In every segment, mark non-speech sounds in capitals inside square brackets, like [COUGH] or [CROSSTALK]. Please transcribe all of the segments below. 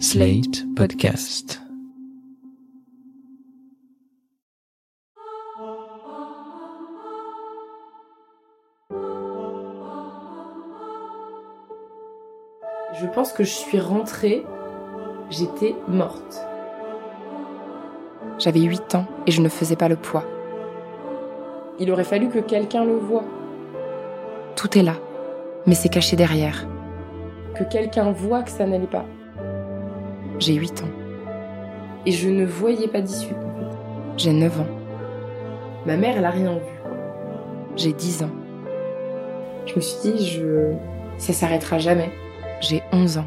Slate Podcast. Je pense que je suis rentrée, j'étais morte. J'avais 8 ans et je ne faisais pas le poids. Il aurait fallu que quelqu'un le voie, Tout est là, mais c'est caché derrière. que quelqu'un voie que ça n'allait pas. J'ai 8 ans. Et je ne voyais pas d'issue. J'ai 9 ans. Ma mère, elle a rien vu. J'ai 10 ans. Je me suis dit, je... ça s'arrêtera jamais. J'ai 11 ans.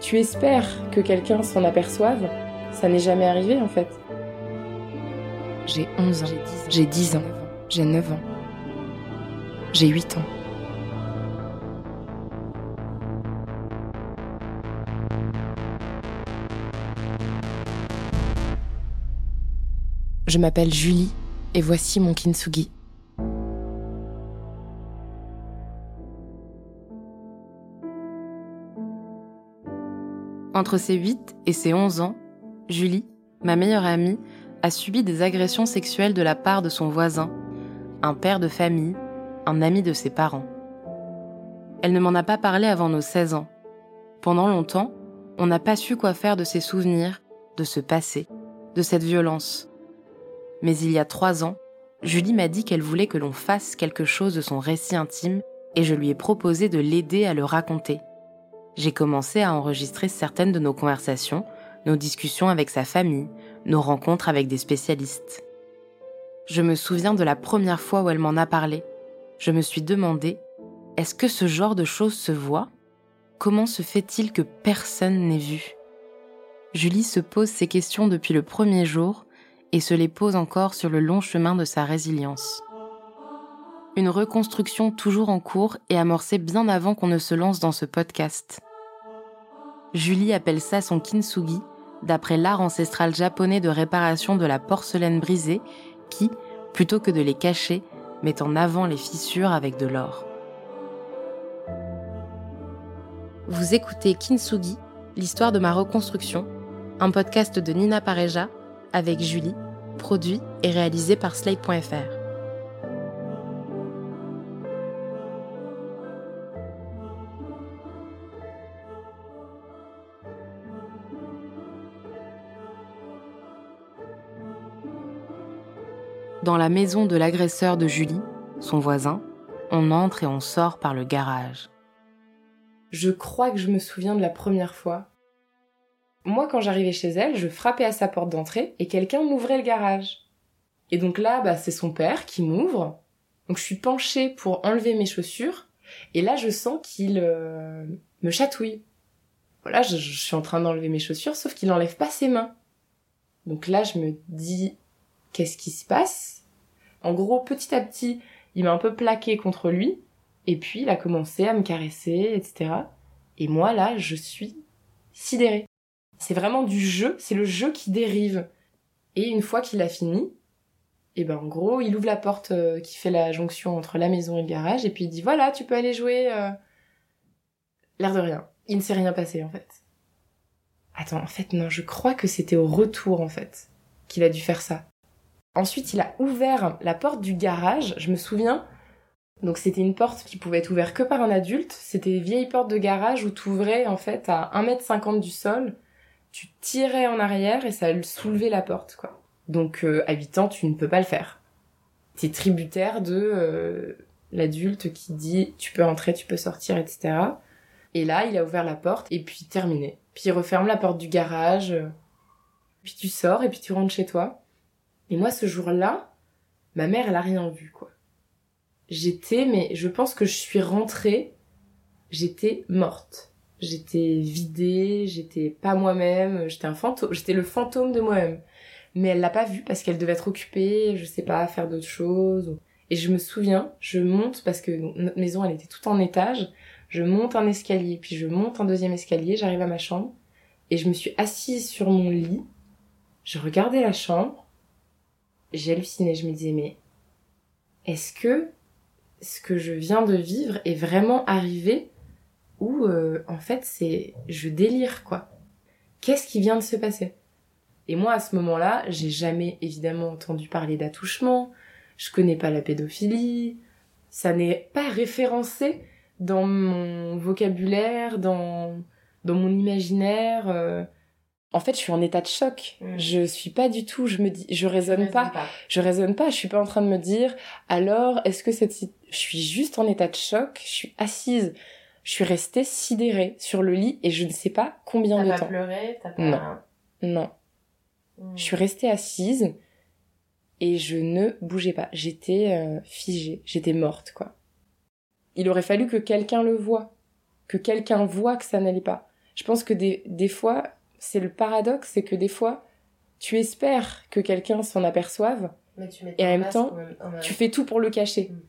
Tu espères que quelqu'un s'en aperçoive? Ça n'est jamais arrivé en fait. J'ai 11 ans. J'ai 10 ans. J'ai 9 ans. J'ai 8 ans. Je m'appelle Julie et voici mon kintsugi. Entre ses 8 et ses 11 ans, Julie, ma meilleure amie, a subi des agressions sexuelles de la part de son voisin, un père de famille, un ami de ses parents. Elle ne m'en a pas parlé avant nos 16 ans. Pendant longtemps, on n'a pas su quoi faire de ces souvenirs, de ce passé, de cette violence. Mais il y a trois ans, Julie m'a dit qu'elle voulait que l'on fasse quelque chose de son récit intime et je lui ai proposé de l'aider à le raconter. J'ai commencé à enregistrer certaines de nos conversations, nos discussions avec sa famille, nos rencontres avec des spécialistes. Je me souviens de la première fois où elle m'en a parlé. Je me suis demandé, est-ce que ce genre de choses se voit? Comment se fait-il que personne n'ait vu? Julie se pose ces questions depuis le premier jour et se les pose encore sur le long chemin de sa résilience. Une reconstruction toujours en cours et amorcée bien avant qu'on ne se lance dans ce podcast. Julie appelle ça son kintsugi, d'après l'art ancestral japonais de réparation de la porcelaine brisée qui, plutôt que de les cacher, met en avant les fissures avec de l'or. Vous écoutez Kintsugi, l'histoire de ma reconstruction, un podcast de Nina Pareja avec Julie, produit et réalisé par Slate.fr. Dans la maison de l'agresseur de Julie, son voisin, on entre et on sort par le garage. Je crois que je me souviens de la première fois. Moi, quand j'arrivais chez elle, je frappais à sa porte d'entrée et quelqu'un m'ouvrait le garage. Et donc là, bah, c'est son père qui m'ouvre. Donc je suis penchée pour enlever mes chaussures. Et là, je sens qu'il euh, me chatouille. Voilà, je, je suis en train d'enlever mes chaussures, sauf qu'il n'enlève pas ses mains. Donc là, je me dis, qu'est-ce qui se passe? En gros, petit à petit, il m'a un peu plaqué contre lui. Et puis, il a commencé à me caresser, etc. Et moi, là, je suis sidérée. C'est vraiment du jeu, c'est le jeu qui dérive. Et une fois qu'il a fini, et ben en gros, il ouvre la porte euh, qui fait la jonction entre la maison et le garage, et puis il dit voilà, tu peux aller jouer. euh. L'air de rien. Il ne s'est rien passé en fait. Attends, en fait non, je crois que c'était au retour en fait qu'il a dû faire ça. Ensuite, il a ouvert la porte du garage, je me souviens. Donc c'était une porte qui pouvait être ouverte que par un adulte. C'était une vieille porte de garage où tu ouvrais en fait à 1m50 du sol. Tu tirais en arrière et ça soulevait la porte quoi. Donc euh, à 8 ans, tu ne peux pas le faire. T'es tributaire de euh, l'adulte qui dit tu peux entrer, tu peux sortir, etc. Et là, il a ouvert la porte et puis terminé. Puis il referme la porte du garage. euh, Puis tu sors et puis tu rentres chez toi. Et moi, ce jour-là, ma mère, elle a rien vu, quoi. J'étais, mais je pense que je suis rentrée, j'étais morte. J'étais vidée, j'étais pas moi-même, j'étais un fantôme, j'étais le fantôme de moi-même. Mais elle l'a pas vu parce qu'elle devait être occupée, je sais pas, faire d'autres choses. Et je me souviens, je monte parce que notre maison, elle était toute en étage. Je monte un escalier, puis je monte un deuxième escalier, j'arrive à ma chambre. Et je me suis assise sur mon lit. Je regardais la chambre. J'ai halluciné, je me disais, mais est-ce que ce que je viens de vivre est vraiment arrivé ou euh, en fait c'est je délire quoi Qu'est-ce qui vient de se passer? Et moi, à ce moment-là, j'ai jamais évidemment entendu parler d'attouchement, je connais pas la pédophilie, ça n'est pas référencé dans mon vocabulaire, dans, dans mon imaginaire. euh. En fait, je suis en état de choc. Mm. Je suis pas du tout, je me dis, je raisonne pas. Je raisonne pas, je suis pas en train de me dire, alors, est-ce que cette, je suis juste en état de choc, je suis assise, je suis restée sidérée sur le lit et je ne sais pas combien T'as de pas temps. pleuré, t'as pas... Non. Non. Hmm. Je suis restée assise et je ne bougeais pas. J'étais euh, figée, j'étais morte, quoi. Il aurait fallu que quelqu'un le voie, que quelqu'un voit que ça n'allait pas. Je pense que des, des fois, c'est le paradoxe, c'est que des fois, tu espères que quelqu'un s'en aperçoive, Mais tu mets Et en même temps, en même- tu fais tout pour le cacher. Mm.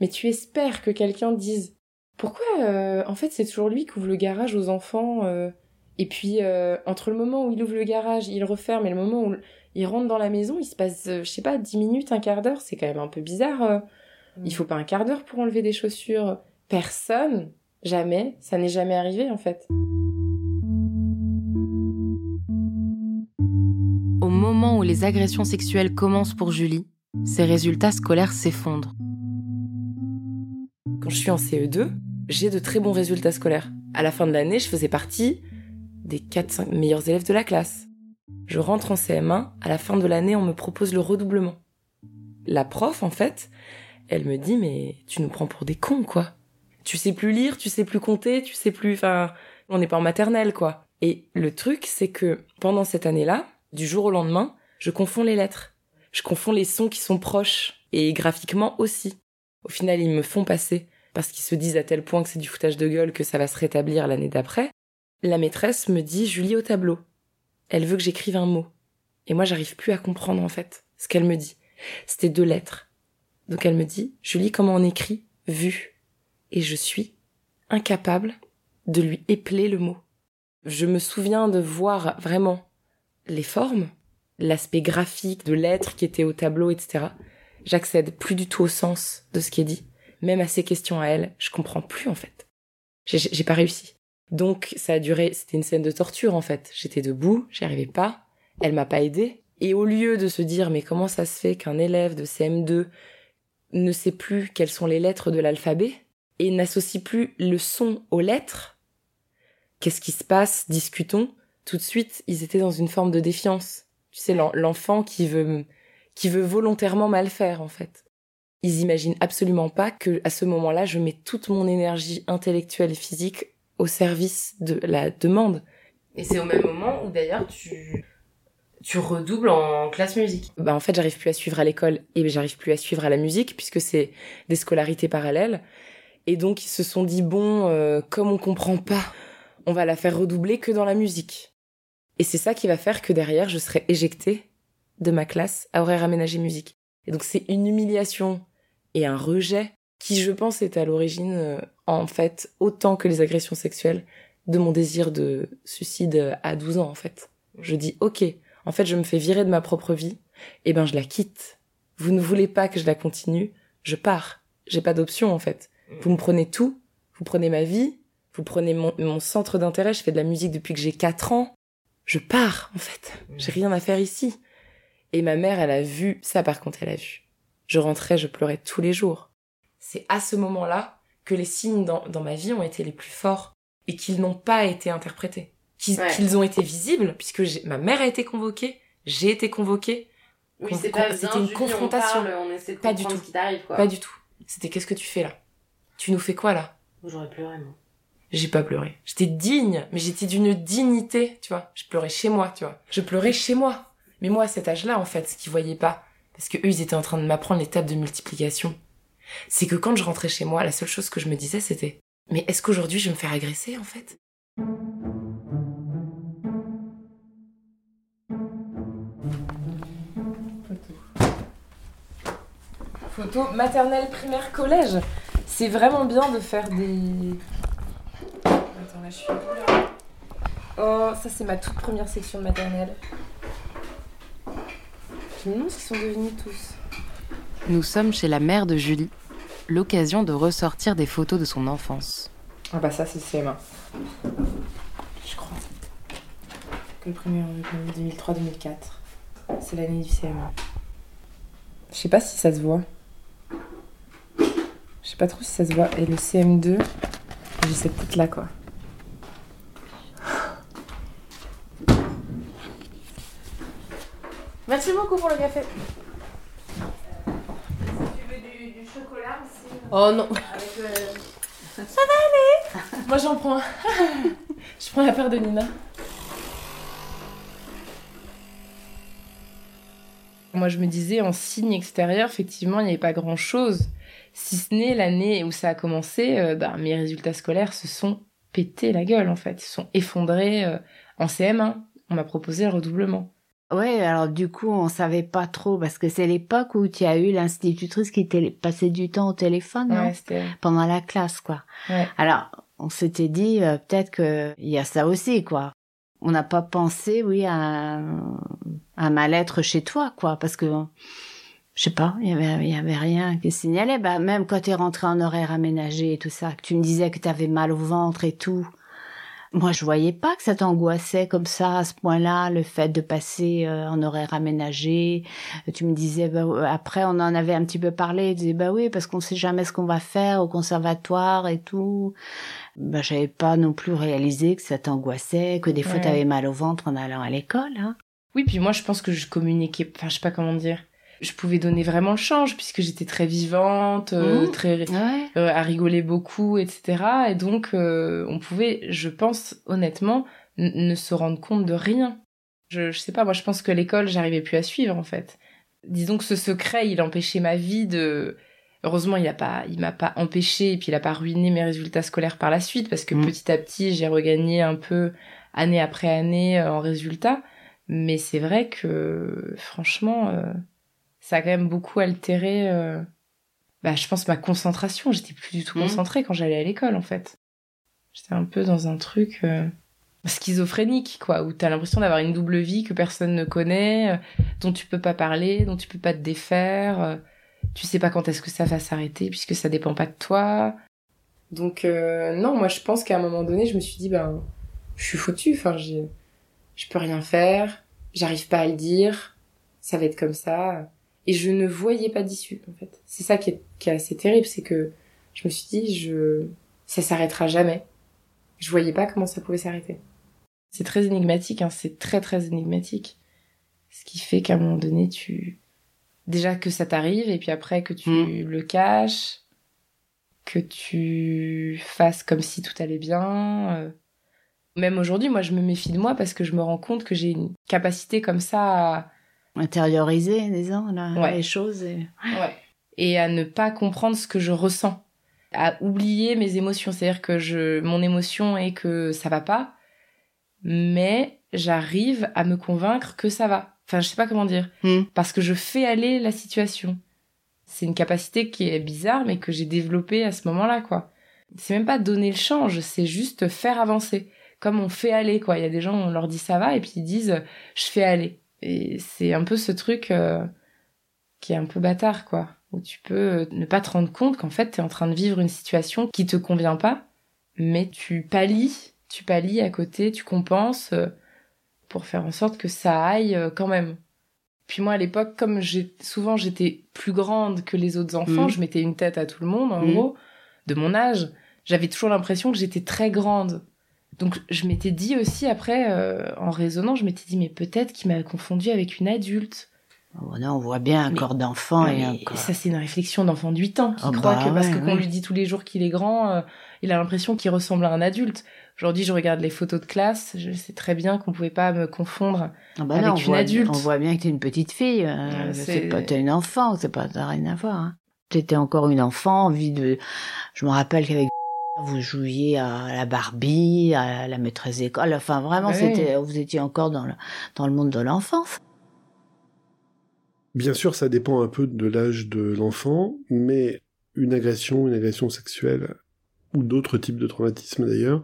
Mais tu espères que quelqu'un dise pourquoi euh, en fait c'est toujours lui qui ouvre le garage aux enfants euh, et puis euh, entre le moment où il ouvre le garage, il referme et le moment où il rentre dans la maison, il se passe euh, je sais pas 10 minutes, un quart d'heure, c'est quand même un peu bizarre. euh. Mm. Il faut pas un quart d'heure pour enlever des chaussures. Personne, jamais, ça n'est jamais arrivé en fait. Au moment où les agressions sexuelles commencent pour Julie, ses résultats scolaires s'effondrent. Quand je suis en CE2, j'ai de très bons résultats scolaires. À la fin de l'année, je faisais partie des 4-5 meilleurs élèves de la classe. Je rentre en CM1, à la fin de l'année, on me propose le redoublement. La prof, en fait, elle me dit mais tu nous prends pour des cons quoi. Tu sais plus lire, tu sais plus compter, tu sais plus enfin on n'est pas en maternelle quoi. Et le truc c'est que pendant cette année-là, du jour au lendemain, je confonds les lettres. Je confonds les sons qui sont proches et graphiquement aussi. Au final, ils me font passer parce qu'ils se disent à tel point que c'est du foutage de gueule que ça va se rétablir l'année d'après. La maîtresse me dit Julie au tableau. Elle veut que j'écrive un mot. Et moi, j'arrive plus à comprendre en fait ce qu'elle me dit. C'était deux lettres. Donc elle me dit Julie, comment on écrit vu? Et je suis incapable de lui épeler le mot. Je me souviens de voir vraiment les formes, l'aspect graphique de lettres qui étaient au tableau, etc. J'accède plus du tout au sens de ce qui est dit. Même à ces questions à elle, je comprends plus en fait. J'ai- pas réussi. Donc ça a duré, c'était une scène de torture en fait. J'étais debout, j'y arrivais pas, elle m'a pas aidé. Et au lieu de se dire mais comment ça se fait qu'un élève de CM2 ne sait plus quelles sont les lettres de l'alphabet et n'associe plus le son aux lettres, qu'est-ce qui se passe? Discutons. Tout de suite, ils étaient dans une forme de défiance. Tu sais, l'en- l'enfant qui veut qui veut volontairement mal faire en fait. Ils imaginent absolument pas que à ce moment-là, je mets toute mon énergie intellectuelle et physique au service de la demande. Et c'est au même moment où d'ailleurs tu, tu redoubles en classe musique. Bah en fait, j'arrive plus à suivre à l'école et j'arrive plus à suivre à la musique puisque c'est des scolarités parallèles. Et donc ils se sont dit bon, euh, comme on comprend pas, on va la faire redoubler que dans la musique. Et c'est ça qui va faire que derrière, je serai éjectée de ma classe à horaire aménagé musique. Et donc c'est une humiliation et un rejet qui, je pense, est à l'origine, euh, en fait, autant que les agressions sexuelles, de mon désir de suicide à 12 ans, en fait. Je dis, ok, en fait, je me fais virer de ma propre vie, et ben je la quitte. Vous ne voulez pas que je la continue, je pars. J'ai pas d'option, en fait. Vous me prenez tout, vous prenez ma vie, vous prenez mon, mon centre d'intérêt, je fais de la musique depuis que j'ai 4 ans. Je pars, en fait. J'ai rien à faire ici. Et ma mère, elle a vu, ça par contre, elle a vu. Je rentrais, je pleurais tous les jours. C'est à ce moment-là que les signes dans, dans ma vie ont été les plus forts et qu'ils n'ont pas été interprétés. Qu'ils Ouais. ont été visibles, puisque ma mère a été convoquée, j'ai été convoquée. Oui, Con- c'est con- pas c'était une Julie, confrontation. On, parle, on essaie de Pas du tout. ce qui t'arrive, quoi. Pas du tout. C'était qu'est-ce que tu fais là? Tu nous fais quoi là? J'aurais pleuré, moi. J'ai pas pleuré. J'étais digne, mais j'étais d'une dignité, tu vois. Je pleurais chez moi, tu vois. Je pleurais chez moi. Mais moi, à cet âge-là, en fait, ce qu'ils voyaient pas, parce que eux, ils étaient en train de m'apprendre les tables de multiplication, c'est que quand je rentrais chez moi, la seule chose que je me disais, c'était Mais est-ce qu'aujourd'hui, je vais me faire agresser, en fait? Photo maternelle, primaire, collège. C'est vraiment bien de faire des. Attends, là, je suis. Oh, ça, c'est ma toute première section de maternelle. Demande ce qu'ils sont devenus tous. Nous sommes chez la mère de Julie, l'occasion de ressortir des photos de son enfance. Ah, bah, ça, c'est CM1. Je crois. que le premier en 2003-2004. C'est l'année du CM1. Je sais pas si ça se voit. Je sais pas trop si ça se voit. Et le CM2, j'ai cette tête là quoi. Merci beaucoup pour le café. Tu veux du, du chocolat aussi Oh non, avec le... [LAUGHS] moi j'en prends un. [LAUGHS] Je prends la paire de Nina. Moi je me disais en signe extérieur, effectivement, il n'y avait pas grand chose. Si ce n'est l'année où ça a commencé, euh, bah, mes résultats scolaires se sont pétés la gueule en fait. Ils se sont effondrés euh, en CM1. On m'a proposé le redoublement. Ouais, alors du coup, on savait pas trop parce que c'est l'époque où tu as eu l'institutrice qui passait du temps au téléphone, non? Ouais, c'était. Pendant la classe, quoi. Ouais. Alors, on s'était dit euh, peut-être que il y a ça aussi, quoi. On n'a pas pensé, oui, à un, un mal-être chez toi, quoi, parce que je sais pas, il y avait, il y avait rien qui signalait. Bah, même quand tu es rentré en horaire aménagé et tout ça, que tu me disais que tu avais mal au ventre et tout. Moi, je voyais pas que ça t'angoissait comme ça à ce point-là, le fait de passer euh, en horaire aménagé. Tu me disais, bah, euh, après, on en avait un petit peu parlé. Tu disais, bah oui, parce qu'on sait jamais ce qu'on va faire au conservatoire et tout. Bah, j'avais pas non plus réalisé que ça t'angoissait, que des fois Ouais. t'avais mal au ventre en allant à l'école. Hein. Oui, puis moi je pense que je communiquais, enfin je sais pas comment dire. Je pouvais donner vraiment le change puisque j'étais très vivante, euh, Mhm. très Ouais. euh, à rigoler beaucoup, etc. Et donc, euh, on pouvait, je pense honnêtement, ne se rendre compte de rien. Je, je sais pas, moi je pense que l'école, j'arrivais plus à suivre en fait. Disons que ce secret, il empêchait ma vie de. Heureusement, il a pas, il m'a pas empêché et puis il a pas ruiné mes résultats scolaires par la suite parce que Mhm. petit à petit, j'ai regagné un peu année après année euh, en résultats. Mais c'est vrai que franchement, euh, ça a quand même beaucoup altéré. euh, bah, je pense ma concentration. J'étais plus du tout Mhm. concentrée quand j'allais à l'école, en fait. J'étais un peu dans un truc euh, schizophrénique, quoi, où t'as l'impression d'avoir une double vie que personne ne connaît, euh, dont tu peux pas parler, dont tu peux pas te défaire. euh, tu sais pas quand est-ce que ça va s'arrêter, puisque ça dépend pas de toi. Donc, euh, non, moi, je pense qu'à un moment donné, je me suis dit, ben, je suis foutue. Enfin, je peux rien faire, j'arrive pas à le dire, ça va être comme ça. Et je ne voyais pas d'issue, en fait. C'est ça qui est, qui est assez terrible, c'est que je me suis dit, je, ça s'arrêtera jamais. Je voyais pas comment ça pouvait s'arrêter. C'est très énigmatique, hein, c'est très très énigmatique. Ce qui fait qu'à un moment donné, tu, déjà que ça t'arrive, et puis après que tu Mm. le caches, que tu fasses comme si tout allait bien. euh. Même aujourd'hui, moi, je me méfie de moi parce que je me rends compte que j'ai une capacité comme ça à, Intérioriser, disons, là, Ouais. les choses. et- Ouais. Et à ne pas comprendre ce que je ressens. À oublier mes émotions. C'est-à-dire que je, mon émotion est que ça va pas, mais j'arrive à me convaincre que ça va. Enfin, je sais pas comment dire. Hmm. Parce que je fais aller la situation. C'est une capacité qui est bizarre, mais que j'ai développée à ce moment-là, quoi. C'est même pas donner le change, c'est juste faire avancer. Comme on fait aller, quoi. Il y a des gens, on leur dit ça va, et puis ils disent, je fais aller. Et c'est un peu ce truc, euh, qui est un peu bâtard, quoi. Où tu peux euh, ne pas te rendre compte qu'en fait, t'es en train de vivre une situation qui te convient pas, mais tu pallies, tu pallies à côté, tu compenses euh, pour faire en sorte que ça aille quand même. Puis moi, à l'époque, comme j'ai souvent j'étais plus grande que les autres enfants, Mhm. je mettais une tête à tout le monde, en Mhm. gros, de mon âge. J'avais toujours l'impression que j'étais très grande. Donc je m'étais dit aussi après, euh, en raisonnant, je m'étais dit mais peut-être qu'il m'a confondu avec une adulte. Oh, non, on voit bien un Mais- corps d'enfant et un corps. Ça, c'est une réflexion d'enfant de 8 ans qui Ah croit bah que parce ouais, que qu'on ouais. lui dit tous les jours qu'il est grand, euh, il a l'impression qu'il ressemble à un adulte. Aujourd'hui, je regarde les photos de classe, je sais très bien qu'on pouvait pas me confondre. Ah bah avec non, on une voit, adulte. On voit bien que t'es une petite fille. euh, c'est c'est- pas, t'es une enfant, c'est pas, t'as rien à voir. Hein. T'étais encore une enfant, envie de. Je me rappelle qu'avec vous jouiez à la Barbie, à la maîtresse d'école. Enfin, vraiment, c'était, vous étiez encore dans le, dans le monde de l'enfance. Bien sûr, ça dépend un peu de l'âge de l'enfant, mais une agression, une agression sexuelle, ou d'autres types de traumatismes d'ailleurs,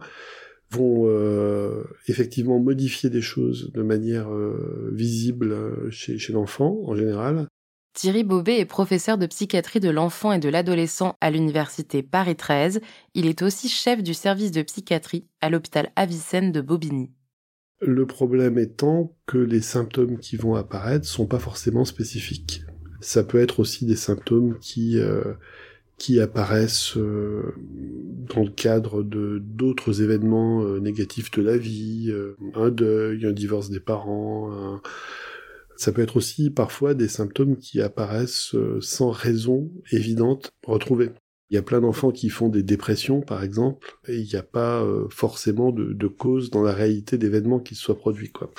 vont euh, effectivement modifier des choses de manière euh, visible euh, chez, chez l'enfant en général. Thierry Bobet est professeur de psychiatrie de l'enfant et de l'adolescent à l'université Paris 13. Il est aussi chef du service de psychiatrie à l'hôpital Avicenne de Bobigny. Le problème étant que les symptômes qui vont apparaître sont pas forcément spécifiques. Ça peut être aussi des symptômes qui euh, apparaissent euh, dans le cadre de d'autres événements euh, négatifs de la vie, un deuil, un divorce des parents. Ça peut être aussi parfois des symptômes qui apparaissent sans raison évidente retrouvée. Il y a plein d'enfants qui font des dépressions, par exemple, et il n'y a pas euh, forcément de, de, cause dans la réalité d'événements qui se soient produits. Quoi.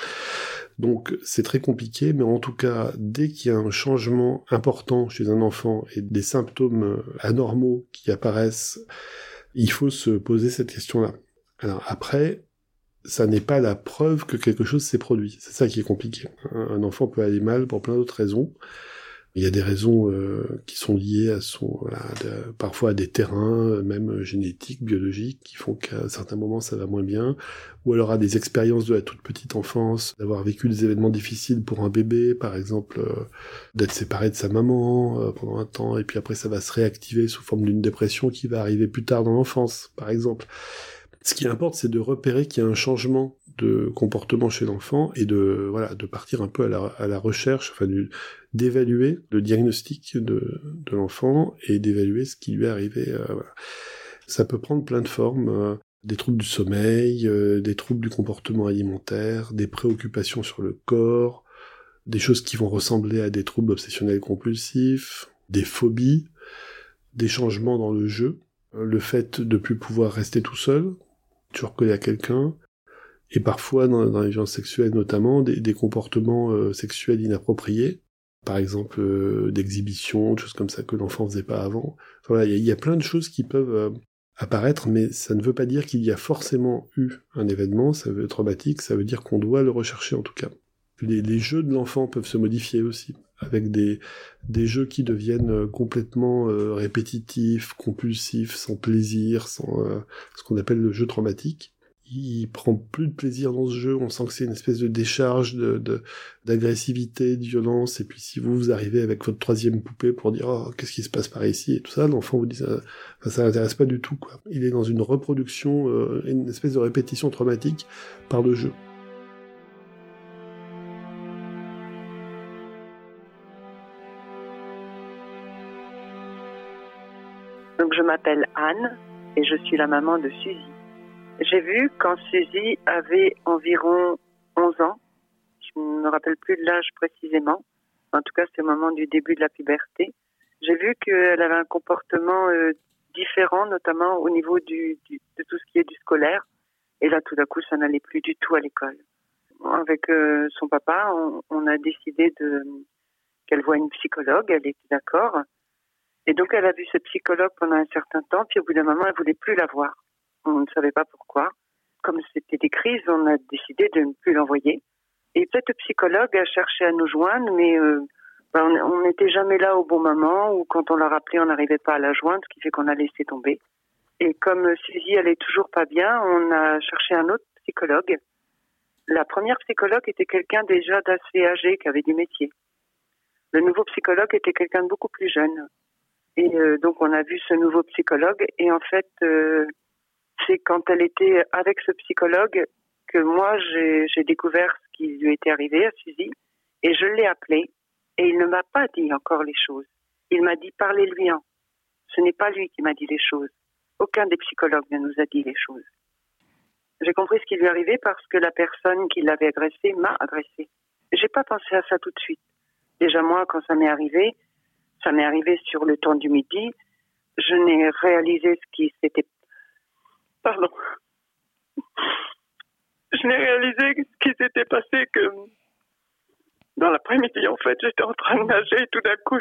Donc c'est très compliqué, mais en tout cas, dès qu'il y a un changement important chez un enfant et des symptômes euh, anormaux qui apparaissent, il faut se poser cette question-là. Alors après, ça n'est pas la preuve que quelque chose s'est produit. C'est ça qui est compliqué. Un enfant peut aller mal pour plein d'autres raisons. Il y a des raisons euh, qui sont liées à son, parfois à des terrains, euh, même génétiques, biologiques, qui font qu'à certains moments ça va moins bien, ou alors à des expériences de la toute petite enfance, d'avoir vécu des événements difficiles pour un bébé, par exemple euh, d'être séparé de sa maman pendant un temps, et puis après ça va se réactiver sous forme d'une dépression qui va arriver plus tard dans l'enfance, par exemple. Ce qui importe, c'est de repérer qu'il y a un changement de comportement chez l'enfant et de voilà de partir un peu à la, à la recherche, enfin d'évaluer le diagnostic de, de l'enfant et d'évaluer ce qui lui est arrivé. Euh. Ça peut prendre plein de formes. Euh, des troubles du sommeil, euh, des troubles du comportement alimentaire, des préoccupations sur le corps, des choses qui vont ressembler à des troubles obsessionnels compulsifs, des phobies, des changements dans le jeu, le fait de plus pouvoir rester tout seul, tu reconnais à quelqu'un, et parfois dans, dans les violences sexuelles notamment des, comportements euh, sexuels inappropriés, par exemple euh, d'exhibition, choses comme ça que l'enfant faisait pas avant. Voilà, il y, a plein de choses qui peuvent euh, apparaître, mais ça ne veut pas dire qu'il y a forcément eu un événement, ça veut être traumatique, ça veut dire qu'on doit le rechercher en tout cas. Les jeux de l'enfant peuvent se modifier aussi, avec des, des jeux qui deviennent complètement répétitifs, compulsifs, sans plaisir, sans ce qu'on appelle le jeu traumatique il prend plus de plaisir dans ce jeu. On sent que c'est une espèce de décharge de, d'agressivité, de, violence. Et puis si vous, vous arrivez avec votre troisième poupée pour dire oh, qu'est-ce qui se passe par ici et tout ça, l'enfant vous dit ça, ça l'intéresse pas du tout. Il est dans une reproduction, euh, une espèce de répétition traumatique par le jeu. Donc je m'appelle Anne et je suis la maman de Suzy. J'ai vu quand Suzy avait environ 11 ans, je ne me rappelle plus de l'âge précisément, en tout cas c'est au moment du début de la puberté, j'ai vu qu'elle avait un comportement euh, différent, notamment au niveau de tout ce qui est du scolaire. Et là, tout d'un coup, ça n'allait plus du tout à l'école. Avec euh, son papa, on, a décidé qu'elle voit une psychologue. Elle était d'accord. Et donc, elle a vu ce psychologue pendant un certain temps. Puis, au bout d'un moment, elle voulait plus la voir. On ne savait pas pourquoi. Comme c'était des crises, on a décidé de ne plus l'envoyer. Et le psychologue a cherché à nous joindre, mais euh, ben, on n'était jamais là au bon moment, ou quand on l'a rappelé, on n'arrivait pas à la joindre, ce qui fait qu'on a laissé tomber. Et comme Suzy, est toujours pas bien, on a cherché un autre psychologue. La première psychologue était quelqu'un déjà d'assez âgé, qui avait du métier. Le nouveau psychologue était quelqu'un de beaucoup plus jeune. Et euh, donc on a vu ce nouveau psychologue, et en fait, euh, c'est quand elle était avec ce psychologue que moi j'ai découvert ce qui lui était arrivé à Suzy et je l'ai appelé et il ne m'a pas dit encore les choses. Il m'a dit parlez-lui en. Ce n'est pas lui qui m'a dit les choses. Aucun des psychologues ne nous a dit les choses. J'ai compris ce qui lui arrivait parce que la personne qui l'avait agressé m'a agressé. J'ai pas pensé à ça tout de suite. Déjà moi, quand ça m'est arrivé, ça m'est arrivé sur le temps du midi. Je n'ai réalisé ce qui s'était Pardon. Je n'ai réalisé ce qui s'était passé que dans l'après-midi, en fait, j'étais en train de nager et tout d'un coup,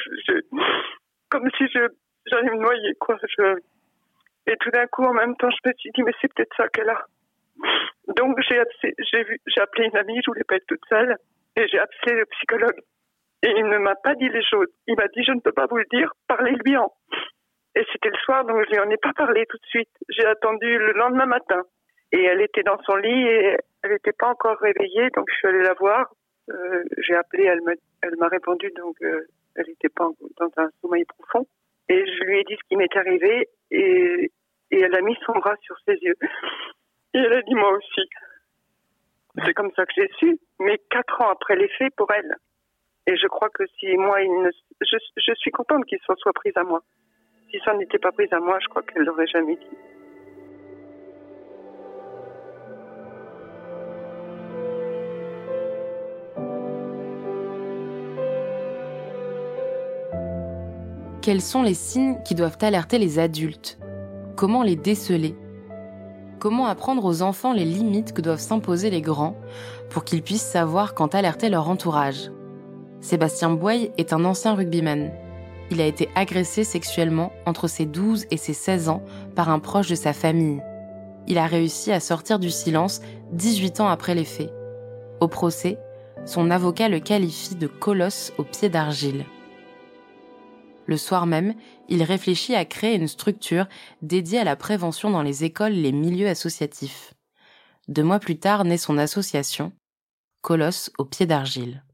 comme si je, j'allais me noyer, quoi. Et tout d'un coup, en même temps, je me suis dit, mais c'est peut-être ça qu'elle a. Donc, j'ai, j'ai appelé une amie, je voulais pas être toute seule, et j'ai appelé le psychologue. Et il ne m'a pas dit les choses. Il m'a dit, je ne peux pas vous le dire, parlez-lui en. Et c'était le soir, donc je lui en ai pas parlé tout de suite. J'ai attendu le lendemain matin. Et elle était dans son lit et elle n'était pas encore réveillée, donc je suis allée la voir. Euh, j'ai appelé, elle m'a, elle m'a répondu, donc euh, elle n'était pas dans un sommeil profond. Et je lui ai dit ce qui m'est arrivé et, et elle a mis son bras sur ses yeux. Et elle a dit moi aussi. C'est comme ça que j'ai su, mais quatre ans après les faits pour elle. Et je crois que si moi, je, suis contente qu'il s'en soit prise à moi. Si ça n'était pas prise à moi, je crois qu'elle l'aurait jamais dit. Quels sont les signes qui doivent alerter les adultes? Comment les déceler? Comment apprendre aux enfants les limites que doivent s'imposer les grands pour qu'ils puissent savoir quand alerter leur entourage? Sébastien Boye est un ancien rugbyman. Il a été agressé sexuellement entre ses 12 et ses 16 ans par un proche de sa famille. Il a réussi à sortir du silence 18 ans après les faits. Au procès, son avocat le qualifie de colosse au pied d'argile. Le soir même, il réfléchit à créer une structure dédiée à la prévention dans les écoles et les milieux associatifs. Deux mois plus tard naît son association, Colosse au pied d'argile.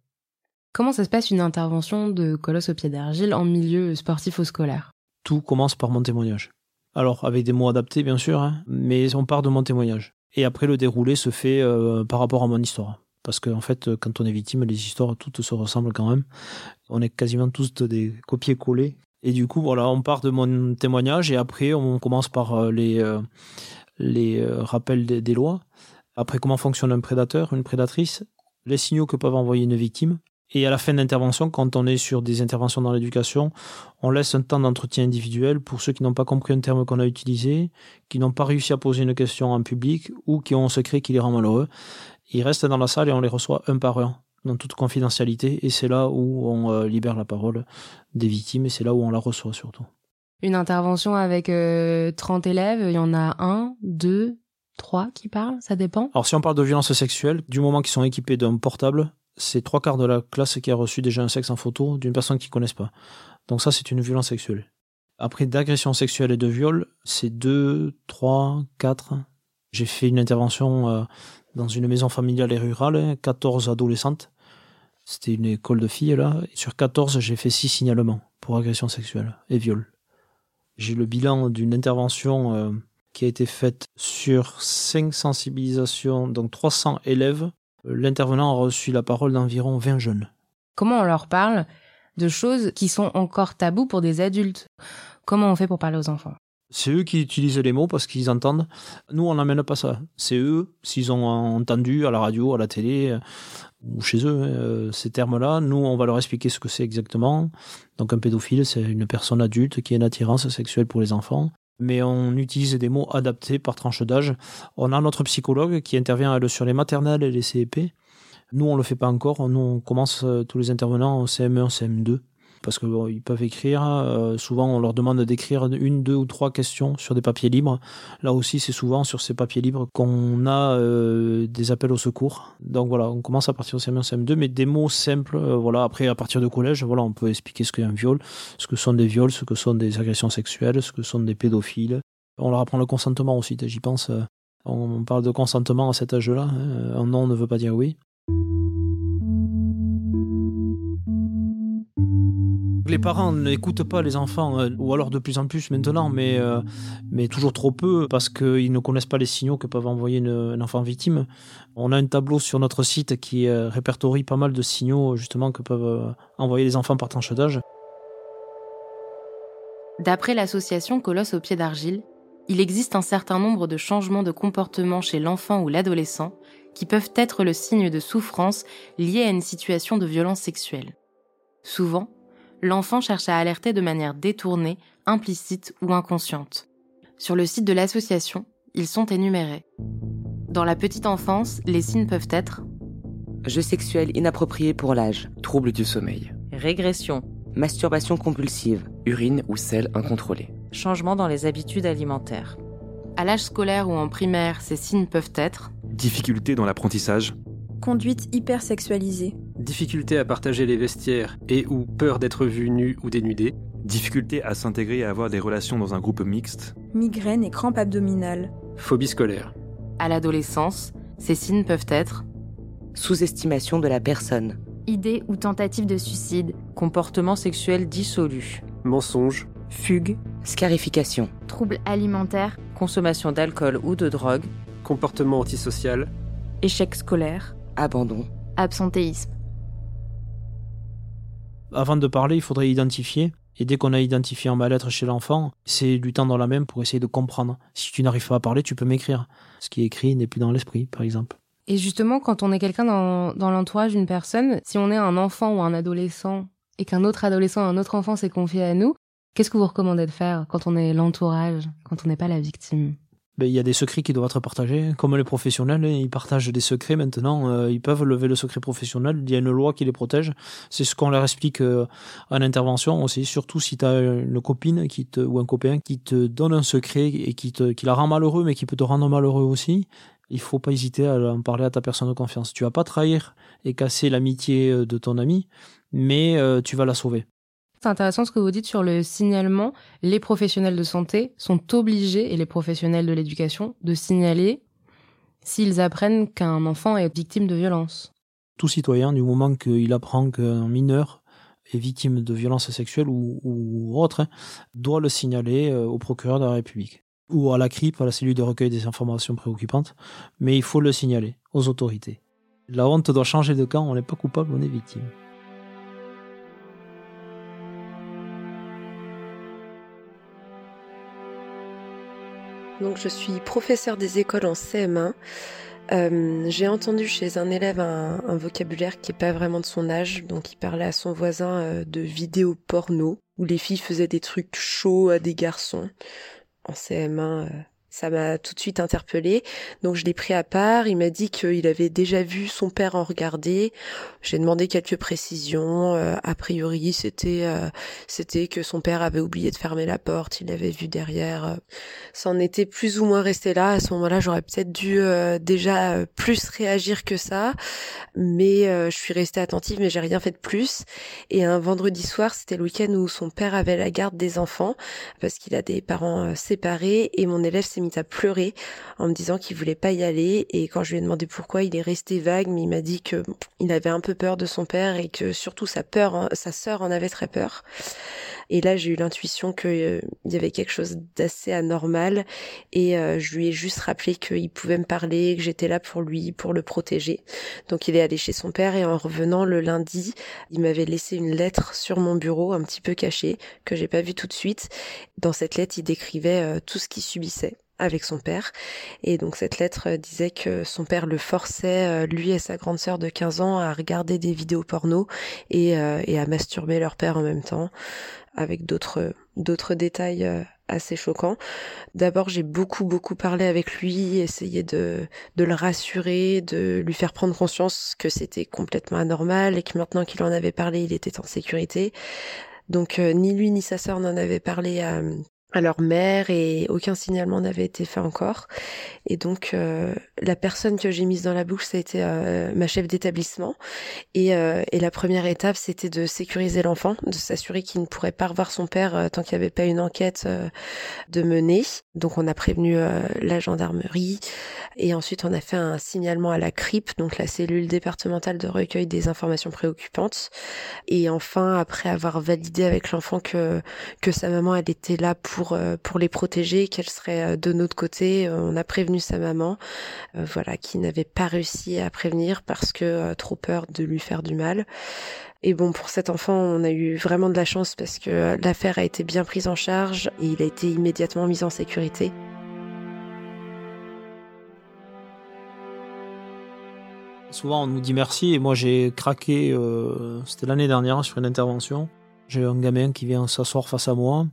Comment ça se passe une intervention de Colosse au pied d'argile en milieu sportif ou scolaire? Tout commence par mon témoignage. Alors, avec des mots adaptés, bien sûr, hein, mais on part de mon témoignage. Et après, le déroulé se fait euh, par rapport à mon histoire. Parce qu'en en fait, quand on est victime, les histoires, toutes se ressemblent quand même. On est quasiment tous des copier-coller. Et du coup, voilà, on part de mon témoignage et après, on commence par euh, les, euh, rappels des lois. Après, comment fonctionne un prédateur, une prédatrice, les signaux que peuvent envoyer une victime. Et à la fin de l'intervention, quand on est sur des interventions dans l'éducation, on laisse un temps d'entretien individuel pour ceux qui n'ont pas compris un terme qu'on a utilisé, qui n'ont pas réussi à poser une question en public ou qui ont un secret qui les rend malheureux. Ils restent dans la salle et on les reçoit un par un, dans toute confidentialité, et c'est là où on euh, libère la parole des victimes, et c'est là où on la reçoit surtout. Une intervention avec euh, 30 élèves, il y en a un, deux, trois qui parlent, ça dépend? Alors si on parle de violences sexuelles, du moment qu'ils sont équipés d'un portable, c'est trois quarts de la classe qui a reçu déjà un sexe en photo d'une personne qu'ils connaissent pas. Donc ça, c'est une violence sexuelle. Après, d'agression sexuelle et de viol, c'est deux, trois, quatre. J'ai fait une intervention euh, dans une maison familiale et rurale, 14 adolescentes. C'était une école de filles là. Sur 14, j'ai fait 6 signalements pour agression sexuelle et viol. J'ai le bilan d'une intervention euh, qui a été faite sur 5 sensibilisations, donc 300 élèves. L'intervenant a reçu la parole d'environ 20 jeunes. Comment on leur parle de choses qui sont encore tabous pour des adultes? Comment on fait pour parler aux enfants? C'est eux qui utilisent les mots parce qu'ils entendent. Nous, on n'amène pas ça. C'est eux, s'ils ont entendu à la radio, à la télé, euh, ou chez eux, euh, ces termes-là, nous, on va leur expliquer ce que c'est exactement. Donc, un pédophile, c'est une personne adulte qui a une attirance sexuelle pour les enfants. Mais on utilise des mots adaptés par tranche d'âge. On a notre psychologue qui intervient sur les maternelles et les CEP. Nous, on le fait pas encore. Nous, on commence euh, tous les intervenants en CM1, CM2 parce qu'ils bon, peuvent écrire. Euh, souvent, on leur demande d'écrire une, deux ou trois questions sur des papiers libres. Là aussi, c'est souvent sur ces papiers libres qu'on a euh, des appels au secours. Donc voilà, on commence à partir de CM1, CM2, mais des mots simples. euh, voilà, après, à partir de collège, voilà, on peut expliquer ce qu'est un viol, ce que sont des viols, ce que sont des agressions sexuelles, ce que sont des pédophiles. On leur apprend le consentement aussi. J'y pense. on parle de consentement à cet âge-là. hein. Un non ne veut pas dire oui. Les parents n'écoutent pas les enfants, euh, ou alors de plus en plus maintenant, mais, euh, mais toujours trop peu, parce qu'ils ne connaissent pas les signaux que peuvent envoyer une- un enfant victime. On a un tableau sur notre site qui euh, répertorie pas mal de signaux justement que peuvent envoyer les enfants par tranche d'âge. D'après l'association Colosse au pied d'argile, il existe un certain nombre de changements de comportement chez l'enfant ou l'adolescent qui peuvent être le signe de souffrance liée à une situation de violence sexuelle. Souvent, l'enfant cherche à alerter de manière détournée, implicite ou inconsciente. Sur le site de l'association, ils sont énumérés. Dans la petite enfance, les signes peuvent être Jeu sexuel inapproprié pour l'âge. Trouble du sommeil. Régression. Masturbation compulsive. Urine ou sel incontrôlé. Changement dans les habitudes alimentaires. à l'âge scolaire ou en primaire, ces signes peuvent être Difficulté dans l'apprentissage. Conduite hypersexualisée. Difficulté à partager les vestiaires et ou peur d'être vu nu ou dénudé. Difficulté à s'intégrer et à avoir des relations dans un groupe mixte. Migraine et crampes abdominales. Phobie scolaire. à l'adolescence, ces signes peuvent être Sous-estimation de la personne. Idée ou tentative de suicide. Comportement sexuel dissolu. Mensonge. Fugue. Scarification. Troubles alimentaires. Consommation d'alcool ou de drogue. Comportement antisocial. échec scolaire, abandon, absentéisme. Avant de parler, il faudrait identifier. Et dès qu'on a identifié un mal-être chez l'enfant, c'est lui tendre la main pour essayer de comprendre. Si tu n'arrives pas à parler, tu peux m'écrire. Ce qui est écrit n'est plus dans l'esprit, par exemple. Et justement, quand on est quelqu'un dans, dans l'entourage d'une personne, si on est un enfant ou un adolescent et qu'un autre adolescent ou un autre enfant s'est confié à nous, qu'est-ce que vous recommandez de faire quand on est l'entourage, quand on n'est pas la victime? Ben, il y a des secrets qui doivent être partagés. Comme les professionnels, hein, ils partagent des secrets maintenant. Euh, ils peuvent lever le secret professionnel. Il y a une loi qui les protège. C'est ce qu'on leur explique euh, en intervention aussi. Surtout si tu as une copine qui te, ou un copain qui te donne un secret et qui, te, qui la rend malheureux, mais qui peut te rendre malheureux aussi. Il faut pas hésiter à en parler à ta personne de confiance. Tu vas pas trahir et casser l'amitié euh, de ton ami, mais tu vas la sauver. C'est intéressant ce que vous dites sur le signalement. Les professionnels de santé sont obligés, et les professionnels de l'éducation, de signaler s'ils apprennent qu'un enfant est victime de violence. Tout citoyen, du moment qu'il apprend qu'un mineur est victime de violence sexuelle ou, autre, hein, doit le signaler euh, au procureur de la République ou à la CRIP, à la cellule de recueil des informations préoccupantes, mais il faut le signaler aux autorités. La honte doit changer de camp, on n'est pas coupable, on est victime. Donc je suis professeur des écoles en CM1. Euh, j'ai entendu chez un élève un, vocabulaire qui est pas vraiment de son âge, donc il parlait à son voisin euh, de vidéos porno, où les filles faisaient des trucs chauds à des garçons. En CM1, ça m'a tout de suite interpellée. Donc je l'ai pris à part. Il m'a dit qu'il avait déjà vu son père en regarder. J'ai demandé quelques précisions. Euh, a priori, c'était euh, c'était que son père avait oublié de fermer la porte. Il l'avait vu derrière. Ça en était plus ou moins resté là. À ce moment-là, j'aurais peut-être dû euh, déjà plus réagir que ça. Mais je suis restée attentive, mais j'ai rien fait de plus. Et un vendredi soir, c'était le week-end où son père avait la garde des enfants parce qu'il a des parents séparés et mon élève s'est à pleurer en me disant qu'il voulait pas y aller et quand je lui ai demandé pourquoi, il est resté vague mais il m'a dit que il avait un peu peur de son père et que surtout sa peur, sa sœur en avait très peur. Et là, j'ai eu l'intuition qu'il euh, y avait quelque chose d'assez anormal et euh, je lui ai juste rappelé qu'il pouvait me parler, que j'étais là pour lui, pour le protéger. Donc il est allé chez son père et en revenant le lundi, il m'avait laissé une lettre sur mon bureau, un petit peu cachée, que j'ai pas vue tout de suite. Dans cette lettre, il décrivait euh, tout ce qu'il subissait avec son père. Et donc cette lettre euh, disait que son père le forçait, euh, lui et sa grande sœur de 15 ans, à regarder des vidéos porno et, euh, et à masturber leur père en même temps, avec d'autres d'autres détails assez choquants. D'abord, j'ai beaucoup beaucoup parlé avec lui, essayé de de le rassurer, de lui faire prendre conscience que c'était complètement anormal et que maintenant qu'il en avait parlé, il était en sécurité. Donc ni lui ni sa sœur n'en avaient parlé à, à leur mère et aucun signalement n'avait été fait encore. Et donc euh, la personne que j'ai mise dans la bouche, ça a été euh, ma chef d'établissement. Et, euh, et, la première étape, c'était de sécuriser l'enfant, de s'assurer qu'il ne pourrait pas revoir son père tant qu'il n'y avait pas une enquête de mener. Donc on a prévenu la gendarmerie et ensuite on a fait un signalement à la CRIP, donc la cellule départementale de recueil des informations préoccupantes. Et enfin, après avoir validé avec l'enfant que que sa maman elle était là pour pour euh, pour les protéger, qu'elle serait euh, de notre côté. Euh, on a prévenu sa maman, voilà, qui n'avait pas réussi à prévenir parce que trop peur de lui faire du mal. Et bon, pour cet enfant, on a eu vraiment de la chance parce que l'affaire a été bien prise en charge et il a été immédiatement mis en sécurité. Souvent, on nous dit merci et moi j'ai craqué, c'était l'année dernière sur une intervention. J'ai un gamin qui vient s'asseoir face à moi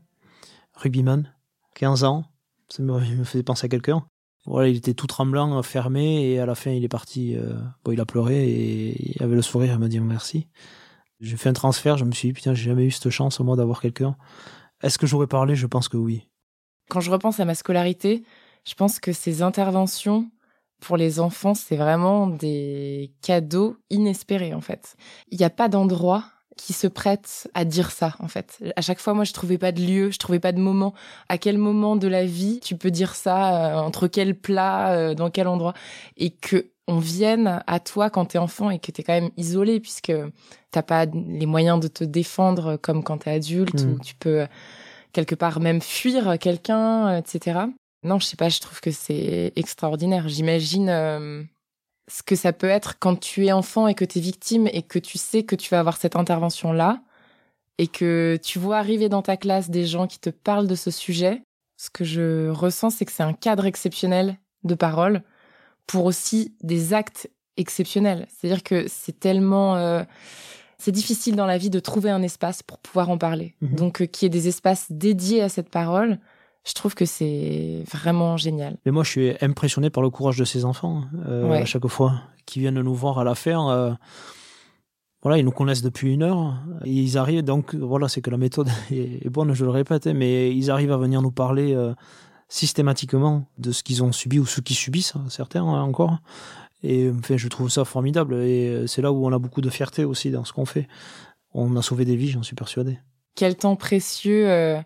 rugbyman, 15 ans. Ça me, faisait penser à quelqu'un. Voilà, il était tout tremblant, fermé, et à la fin, il est parti. Euh, bon, il a pleuré et il avait le sourire, il m'a dit merci. J'ai fait un transfert, je me suis dit, putain, j'ai jamais eu cette chance, moi, d'avoir quelqu'un. Est-ce que j'aurais parlé? Je pense que oui. Quand je repense à ma scolarité, je pense que ces interventions pour les enfants, c'est vraiment des cadeaux inespérés, en fait. Il n'y a pas d'endroit qui se prête à dire ça en fait. À chaque fois, moi, je trouvais pas de lieu, je trouvais pas de moment. À quel moment de la vie tu peux dire ça euh, Entre quel plat euh, Dans quel endroit? Et que on vienne à toi quand t'es enfant et que t'es quand même isolé puisque t'as pas les moyens de te défendre comme quand t'es adulte ou mm. tu peux quelque part même fuir quelqu'un, etc. Non, je sais pas, je trouve que c'est extraordinaire. J'imagine ce que ça peut être quand tu es enfant et que tu es victime et que tu sais que tu vas avoir cette intervention-là et que tu vois arriver dans ta classe des gens qui te parlent de ce sujet, ce que je ressens, c'est que c'est un cadre exceptionnel de parole pour aussi des actes exceptionnels. C'est-à-dire que c'est tellement... Euh, c'est difficile dans la vie de trouver un espace pour pouvoir en parler. Mhm. Donc, euh, qu'il y ait des espaces dédiés à cette parole, je trouve que c'est vraiment génial. Mais moi, je suis impressionné par le courage de ces enfants euh, Ouais. à chaque fois qui viennent nous voir à la ferme. euh, voilà, ils nous connaissent depuis une heure. Et ils arrivent, donc voilà, c'est que la méthode [LAUGHS] est, bonne, je le répète, hein, mais ils arrivent à venir nous parler euh, systématiquement de ce qu'ils ont subi ou ce qu'ils subissent, hein, certains hein, encore. Et enfin, je trouve ça formidable. Et euh, c'est là où on a beaucoup de fierté aussi dans ce qu'on fait. On a sauvé des vies, j'en suis persuadé. Quel temps précieux euh,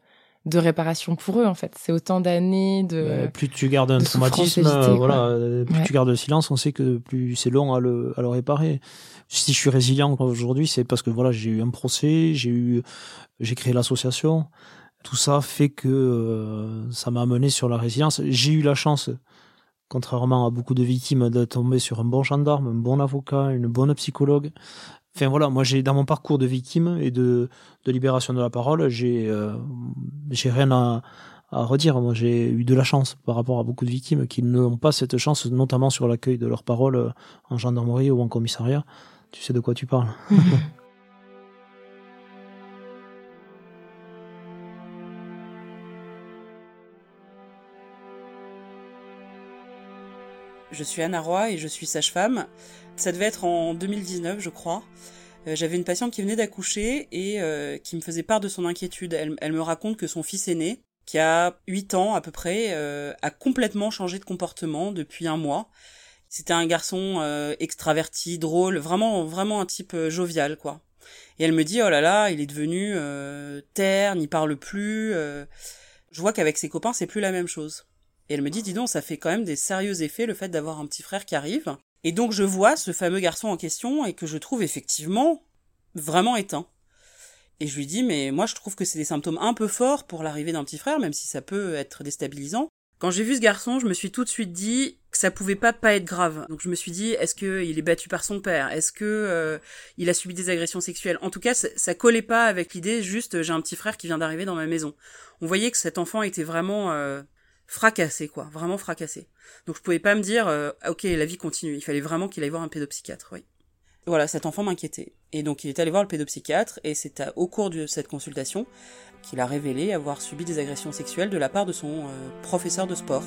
de réparation pour eux, en fait. C'est autant d'années de... Euh, plus tu gardes un traumatisme, évitée, voilà, euh, plus Ouais. tu gardes le silence, on sait que plus c'est long à le, à le réparer. Si je suis résilient aujourd'hui, c'est parce que voilà, j'ai eu un procès, j'ai eu, j'ai créé l'association. Tout ça fait que euh, ça m'a amené sur la résilience. J'ai eu la chance, contrairement à beaucoup de victimes, de tomber sur un bon gendarme, un bon avocat, une bonne psychologue. Enfin voilà, moi j'ai dans mon parcours de victime et de, de libération de la parole, j'ai euh, j'ai rien à, à redire. Moi j'ai eu de la chance par rapport à beaucoup de victimes qui n'ont pas cette chance, notamment sur l'accueil de leur parole euh, en gendarmerie ou en commissariat. Tu sais de quoi tu parles. [LAUGHS] Je suis Anna Roy et je suis sage-femme. Ça devait être en 2019, je crois. Euh, J'avais une patiente qui venait d'accoucher et euh, qui me faisait part de son inquiétude. Elle, me raconte que son fils aîné, qui a 8 ans à peu près, euh, a complètement changé de comportement depuis un mois. C'était un garçon extraverti, drôle, vraiment, vraiment un type jovial, quoi. Et elle me dit, oh là là, il est devenu terne, il parle plus. Je vois qu'avec ses copains, c'est plus la même chose. Et elle me dit, dis donc, ça fait quand même des sérieux effets le fait d'avoir un petit frère qui arrive. Et donc je vois ce fameux garçon en question et que je trouve effectivement vraiment éteint. Et je lui dis, mais moi je trouve que c'est des symptômes un peu forts pour l'arrivée d'un petit frère, même si ça peut être déstabilisant. Quand j'ai vu ce garçon, je me suis tout de suite dit que ça pouvait pas pas être grave. Donc je me suis dit, est-ce que il est battu par son père? Est-ce que euh, il a subi des agressions sexuelles? En tout cas, ça, ça collait pas avec l'idée juste j'ai un petit frère qui vient d'arriver dans ma maison. On voyait que cet enfant était vraiment euh, fracassé, quoi, vraiment fracassé. Donc je pouvais pas me dire, euh, ok, la vie continue. Il fallait vraiment qu'il aille voir un pédopsychiatre, oui. Voilà, cet enfant m'inquiétait. Et donc il est allé voir le pédopsychiatre, et c'est à- au cours de cette consultation qu'il a révélé avoir subi des agressions sexuelles de la part de son euh, professeur de sport.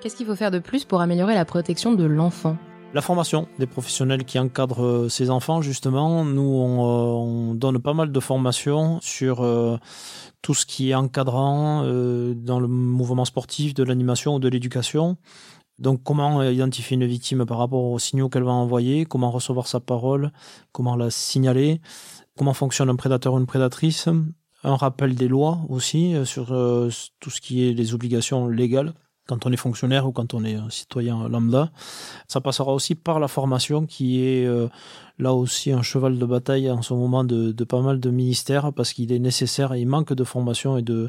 Qu'est-ce qu'il faut faire de plus pour améliorer la protection de l'enfant? La formation des professionnels qui encadrent euh, ces enfants, justement, nous on, euh, on donne pas mal de formations sur euh, tout ce qui est encadrant dans le mouvement sportif, de l'animation ou de l'éducation. Donc comment identifier une victime par rapport aux signaux qu'elle va envoyer, comment recevoir sa parole, comment la signaler, comment fonctionne un prédateur ou une prédatrice, un rappel des lois aussi sur tout ce qui est les obligations légales quand on est fonctionnaire ou quand on est citoyen lambda. Ça passera aussi par la formation qui est euh, là aussi un cheval de bataille en ce moment de, pas mal de ministères parce qu'il est nécessaire et il manque de formation et de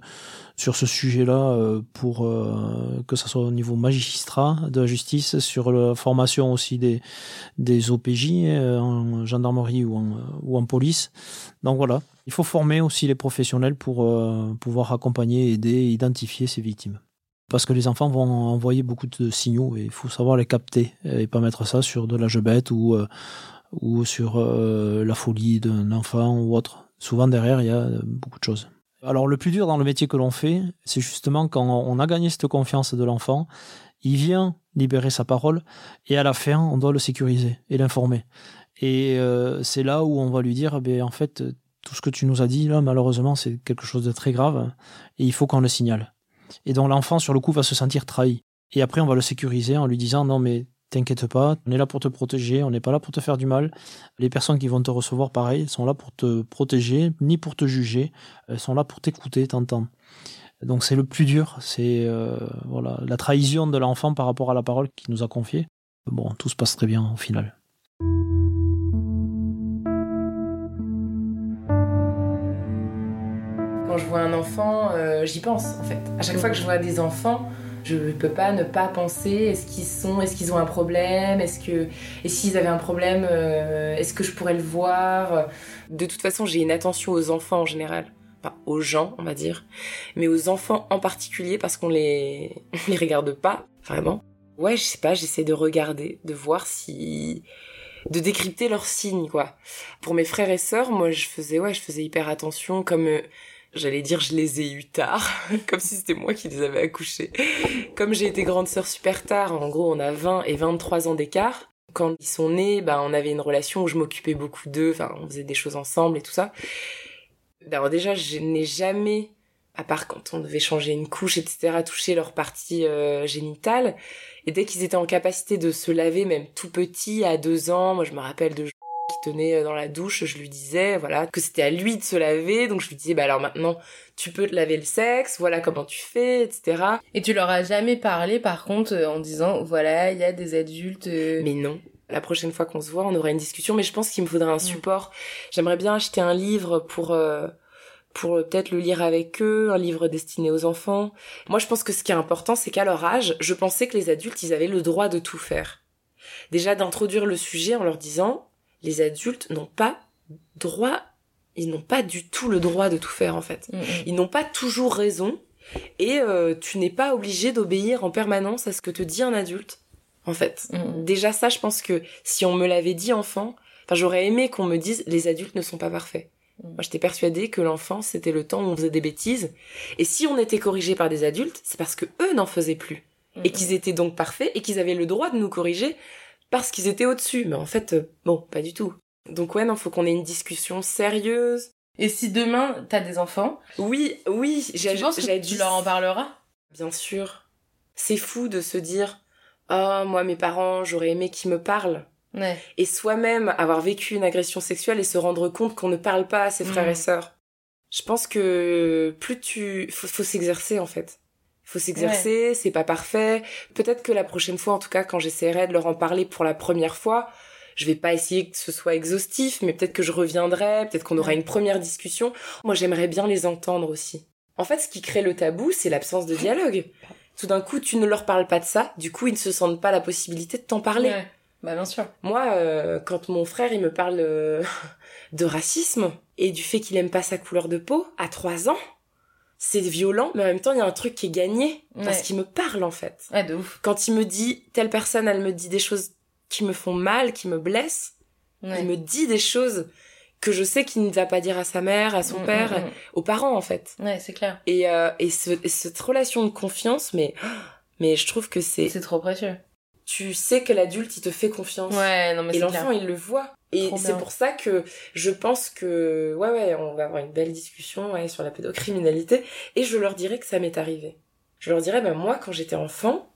sur ce sujet-là euh, pour euh, que ça soit au niveau magistrat de la justice, sur la formation aussi des, des OPJ en gendarmerie ou en, ou en police. Donc voilà, il faut former aussi les professionnels pour pouvoir accompagner, aider, identifier ces victimes parce que les enfants vont envoyer beaucoup de signaux et il faut savoir les capter et pas mettre ça sur de l'âge bête ou, euh, sur euh, la folie d'un enfant ou autre. Souvent derrière, il y a beaucoup de choses. Alors le plus dur dans le métier que l'on fait, c'est justement quand on a gagné cette confiance de l'enfant, il vient libérer sa parole et à la fin, on doit le sécuriser et l'informer. Et euh, c'est là où on va lui dire, ben, en fait, tout ce que tu nous as dit là, malheureusement, c'est quelque chose de très grave et il faut qu'on le signale. Et donc l'enfant, sur le coup, va se sentir trahi. Et après, on va le sécuriser en lui disant non, mais t'inquiète pas, on est là pour te protéger, on n'est pas là pour te faire du mal. Les personnes qui vont te recevoir, pareil, sont là pour te protéger, ni pour te juger. Elles sont là pour t'écouter, t'entendre. Donc c'est le plus dur, c'est euh, voilà la trahison de l'enfant par rapport à la parole qu'il nous a confiée. Bon, tout se passe très bien au final. Quand je vois un enfant, euh, j'y pense en fait. À chaque fois que je vois des enfants, je peux pas ne pas penser est-ce qu'ils sont, est-ce qu'ils ont un problème, est-ce que, et s'ils avaient un problème, euh, est-ce que je pourrais le voir? De toute façon, j'ai une attention aux enfants en général, pas aux gens, on va dire, mais aux enfants en particulier parce qu'on les, [LAUGHS] on les regarde pas vraiment. Ouais, je sais pas, j'essaie de regarder, de voir si de décrypter leurs signes quoi. Pour mes frères et sœurs, moi je faisais ouais, je faisais hyper attention comme euh, j'allais dire je les ai eu tard, [LAUGHS] comme si c'était moi qui les avais accouchés. Comme j'ai été grande sœur super tard, en gros on a 20 et 23 ans d'écart. Quand ils sont nés, bah on avait une relation où je m'occupais beaucoup d'eux, enfin on faisait des choses ensemble et tout ça. Alors déjà, je n'ai jamais, à part quand on devait changer une couche, etc., touché leur partie euh, génitale. Et dès qu'ils étaient en capacité de se laver, même tout petit, à deux ans, moi je me rappelle de tenait euh, dans la douche, je lui disais, voilà, que c'était à lui de se laver, donc je lui disais, bah alors maintenant, tu peux te laver le sexe, voilà comment tu fais, etc. Et tu leur as jamais parlé, par contre, euh, en disant, voilà, il y a des adultes... euh, Mais non. La prochaine fois qu'on se voit, on aura une discussion, mais je pense qu'il me faudra un support. J'aimerais bien acheter un livre pour... euh, pour peut-être le lire avec eux, un livre destiné aux enfants. Moi, je pense que ce qui est important, c'est qu'à leur âge, je pensais que les adultes, ils avaient le droit de tout faire. Déjà d'introduire le sujet en leur disant, les adultes n'ont pas droit, ils n'ont pas du tout le droit de tout faire en fait. Ils n'ont pas toujours raison et euh, tu n'es pas obligé d'obéir en permanence à ce que te dit un adulte. En fait, déjà ça, je pense que si on me l'avait dit enfant, enfin j'aurais aimé qu'on me dise les adultes ne sont pas parfaits. Moi, j'étais persuadée que l'enfance, c'était le temps où on faisait des bêtises. Et si on était corrigé par des adultes, c'est parce que eux n'en faisaient plus. Et qu'ils étaient donc parfaits et qu'ils avaient le droit de nous corriger parce qu'ils étaient au-dessus. Mais en fait, euh, bon, pas du tout. Donc ouais, non, faut qu'on ait une discussion sérieuse. Et si demain, t'as des enfants Oui, oui, j'ai Tu penses que j'ai tu leur en parleras? Bien sûr. C'est fou de se dire, oh, moi, mes parents, j'aurais aimé qu'ils me parlent. Ouais. Et soi-même avoir vécu une agression sexuelle et se rendre compte qu'on ne parle pas à ses frères Mhm. et sœurs. Je pense que plus tu... Faut, faut s'exercer, en fait. Faut s'exercer, c'est pas parfait. Peut-être que la prochaine fois, en tout cas, quand j'essaierai de leur en parler pour la première fois, je vais pas essayer que ce soit exhaustif, mais peut-être que je reviendrai, peut-être qu'on aura une première discussion. Moi, j'aimerais bien les entendre aussi. En fait, ce qui crée le tabou, c'est l'absence de dialogue. Tout d'un coup, tu ne leur parles pas de ça, du coup, ils ne se sentent pas la possibilité de t'en parler. Ouais. Bah bien sûr. Moi, euh, quand mon frère, il me parle euh, [LAUGHS] de racisme et du fait qu'il aime pas sa couleur de peau, à 3 ans, c'est violent, mais en même temps, il y a un truc qui est gagné, parce qu'il me parle, en fait. Ouais, de ouf. Quand il me dit, telle personne, elle me dit des choses qui me font mal, qui me blessent, Ouais. il me dit des choses que je sais qu'il ne va pas dire à sa mère, à son Mm, père, mm, mm. aux parents, en fait. Ouais, c'est clair. Et, euh, et, ce- et cette relation de confiance, mais, mais je trouve que c'est... C'est trop précieux. Tu sais que l'adulte, il te fait confiance. Ouais, non mais Et l'enfant, il le voit. Et c'est pour ça que je pense que, ouais, ouais, on va avoir une belle discussion ouais, sur la pédocriminalité. Et je leur dirai que ça m'est arrivé. Je leur dirai, ben moi, quand j'étais enfant,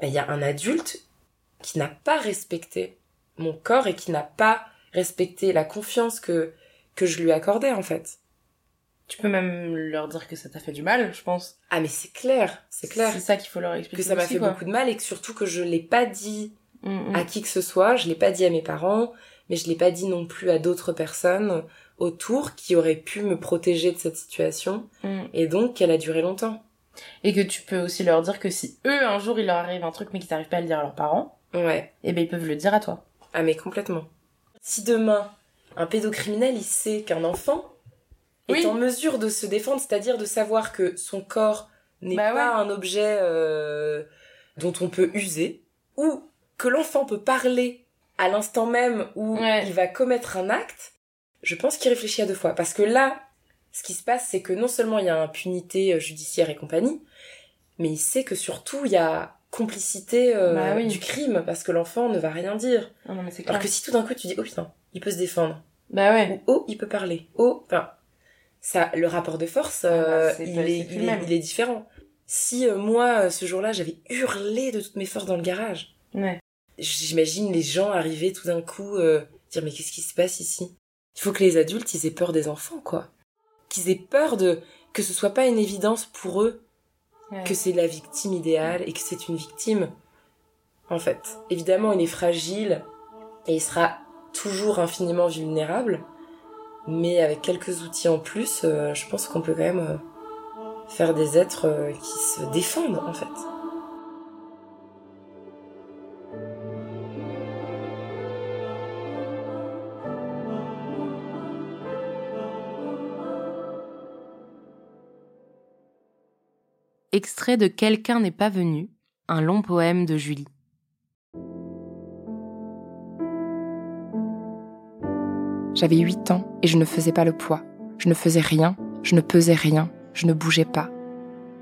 ben, il y a un adulte qui n'a pas respecté mon corps et qui n'a pas respecté la confiance que, que je lui accordais, en fait. Tu peux même leur dire que ça t'a fait du mal, je pense. Ah, mais c'est clair, c'est clair. C'est ça qu'il faut leur expliquer. que ça m'a fait quoi. beaucoup de mal et que surtout que je l'ai pas dit Mm, mm. à qui que ce soit, je l'ai pas dit à mes parents, mais je l'ai pas dit non plus à d'autres personnes autour qui auraient pu me protéger de cette situation Mm. et donc qu'elle a duré longtemps. Et que tu peux aussi leur dire que si eux, un jour, il leur arrive un truc mais qu'ils n'arrivent pas à le dire à leurs parents, Ouais. eh ben ils peuvent le dire à toi. Ah mais complètement. Si demain un pédocriminel il sait qu'un enfant Oui. est en mesure de se défendre, c'est-à-dire de savoir que son corps n'est Bah pas un objet euh, dont on peut user, ou que l'enfant peut parler à l'instant même où Ouais. il va commettre un acte, je pense qu'il réfléchit à deux fois. Parce que là, ce qui se passe, c'est que non seulement il y a impunité euh, judiciaire et compagnie, mais il sait que surtout il y a complicité euh, Bah oui. du crime, parce que l'enfant ne va rien dire. Non, mais. Alors que si tout d'un coup tu dis, oh putain, il peut se défendre, Bah ouais. ou oh, il peut parler, oh, enfin, ça, le rapport de force, euh, bah, c'est il, pas- est, il, il différent. Si euh, moi, euh, ce jour-là, j'avais hurlé de toutes mes forces dans le garage, Ouais. J'imagine les gens arriver tout d'un coup, euh, dire mais qu'est-ce qui se passe ici? Il faut que les adultes, ils aient peur des enfants, quoi. Qu'ils aient peur de que ce soit pas une évidence pour eux Ouais. que c'est la victime idéale et que c'est une victime. En fait, évidemment, il est fragile et il sera toujours infiniment vulnérable, Mais avec quelques outils en plus, euh, je pense qu'on peut quand même euh, faire des êtres euh, qui se défendent en fait. Extrait de Quelqu'un n'est pas venu, un long poème de Julie. J'avais 8 ans et je ne faisais pas le poids. Je ne faisais rien, je ne pesais rien, je ne bougeais pas.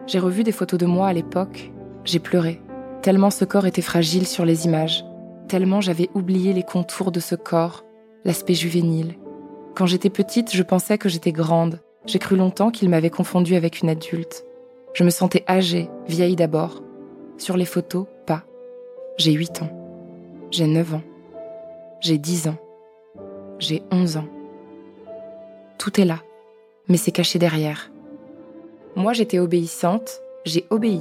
J'ai revu des photos de moi à l'époque, j'ai pleuré, tellement ce corps était fragile sur les images, tellement j'avais oublié les contours de ce corps, l'aspect juvénile. Quand j'étais petite, je pensais que j'étais grande. J'ai cru longtemps qu'il m'avait confondue avec une adulte. Je me sentais âgée, vieille d'abord. Sur les photos, pas. J'ai 8 ans. J'ai 9 ans. J'ai 10 ans. J'ai 11 ans. Tout est là, mais c'est caché derrière. Moi, j'étais obéissante, j'ai obéi.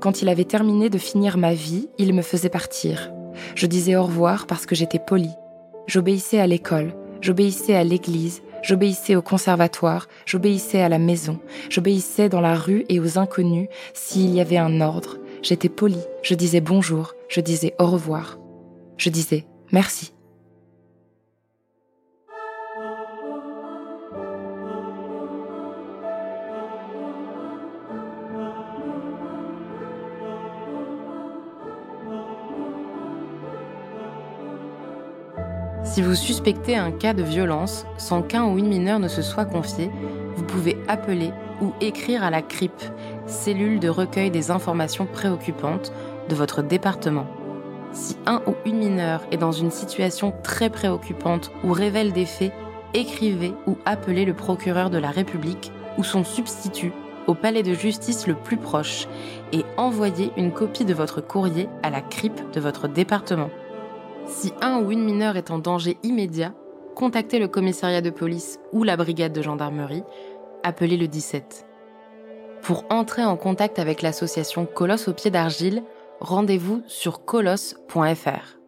Quand il avait terminé de finir ma vie, il me faisait partir. Je disais au revoir parce que j'étais polie. J'obéissais à l'école, j'obéissais à l'église, j'obéissais au conservatoire, j'obéissais à la maison, j'obéissais dans la rue et aux inconnus s'il y avait un ordre. J'étais polie, je disais bonjour, je disais au revoir. Je disais merci. Si vous suspectez un cas de violence sans qu'un ou une mineure ne se soit confié, vous pouvez appeler ou écrire à la CRIP, cellule de recueil des informations préoccupantes de votre département. Si un ou une mineure est dans une situation très préoccupante ou révèle des faits, écrivez ou appelez le procureur de la République ou son substitut au palais de justice le plus proche et envoyez une copie de votre courrier à la CRIP de votre département. Si un ou une mineure est en danger immédiat, contactez le commissariat de police ou la brigade de gendarmerie, appelez le 17. Pour entrer en contact avec l'association Colosse au pied d'argile, rendez-vous sur colosse.fr.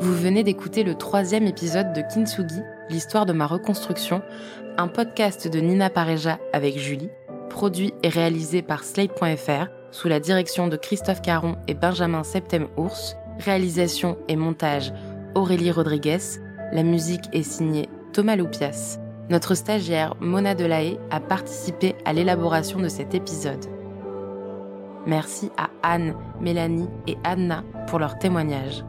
Vous venez d'écouter le troisième épisode de Kintsugi, l'histoire de ma reconstruction, un podcast de Nina Pareja avec Julie, produit et réalisé par Slate.fr sous la direction de Christophe Caron et Benjamin Septem-Ours, réalisation et montage Aurélie Rodriguez, la musique est signée Thomas Loupias. Notre stagiaire Mona Delahaye a participé à l'élaboration de cet épisode. Merci à Anne, Mélanie et Anna pour leur témoignage.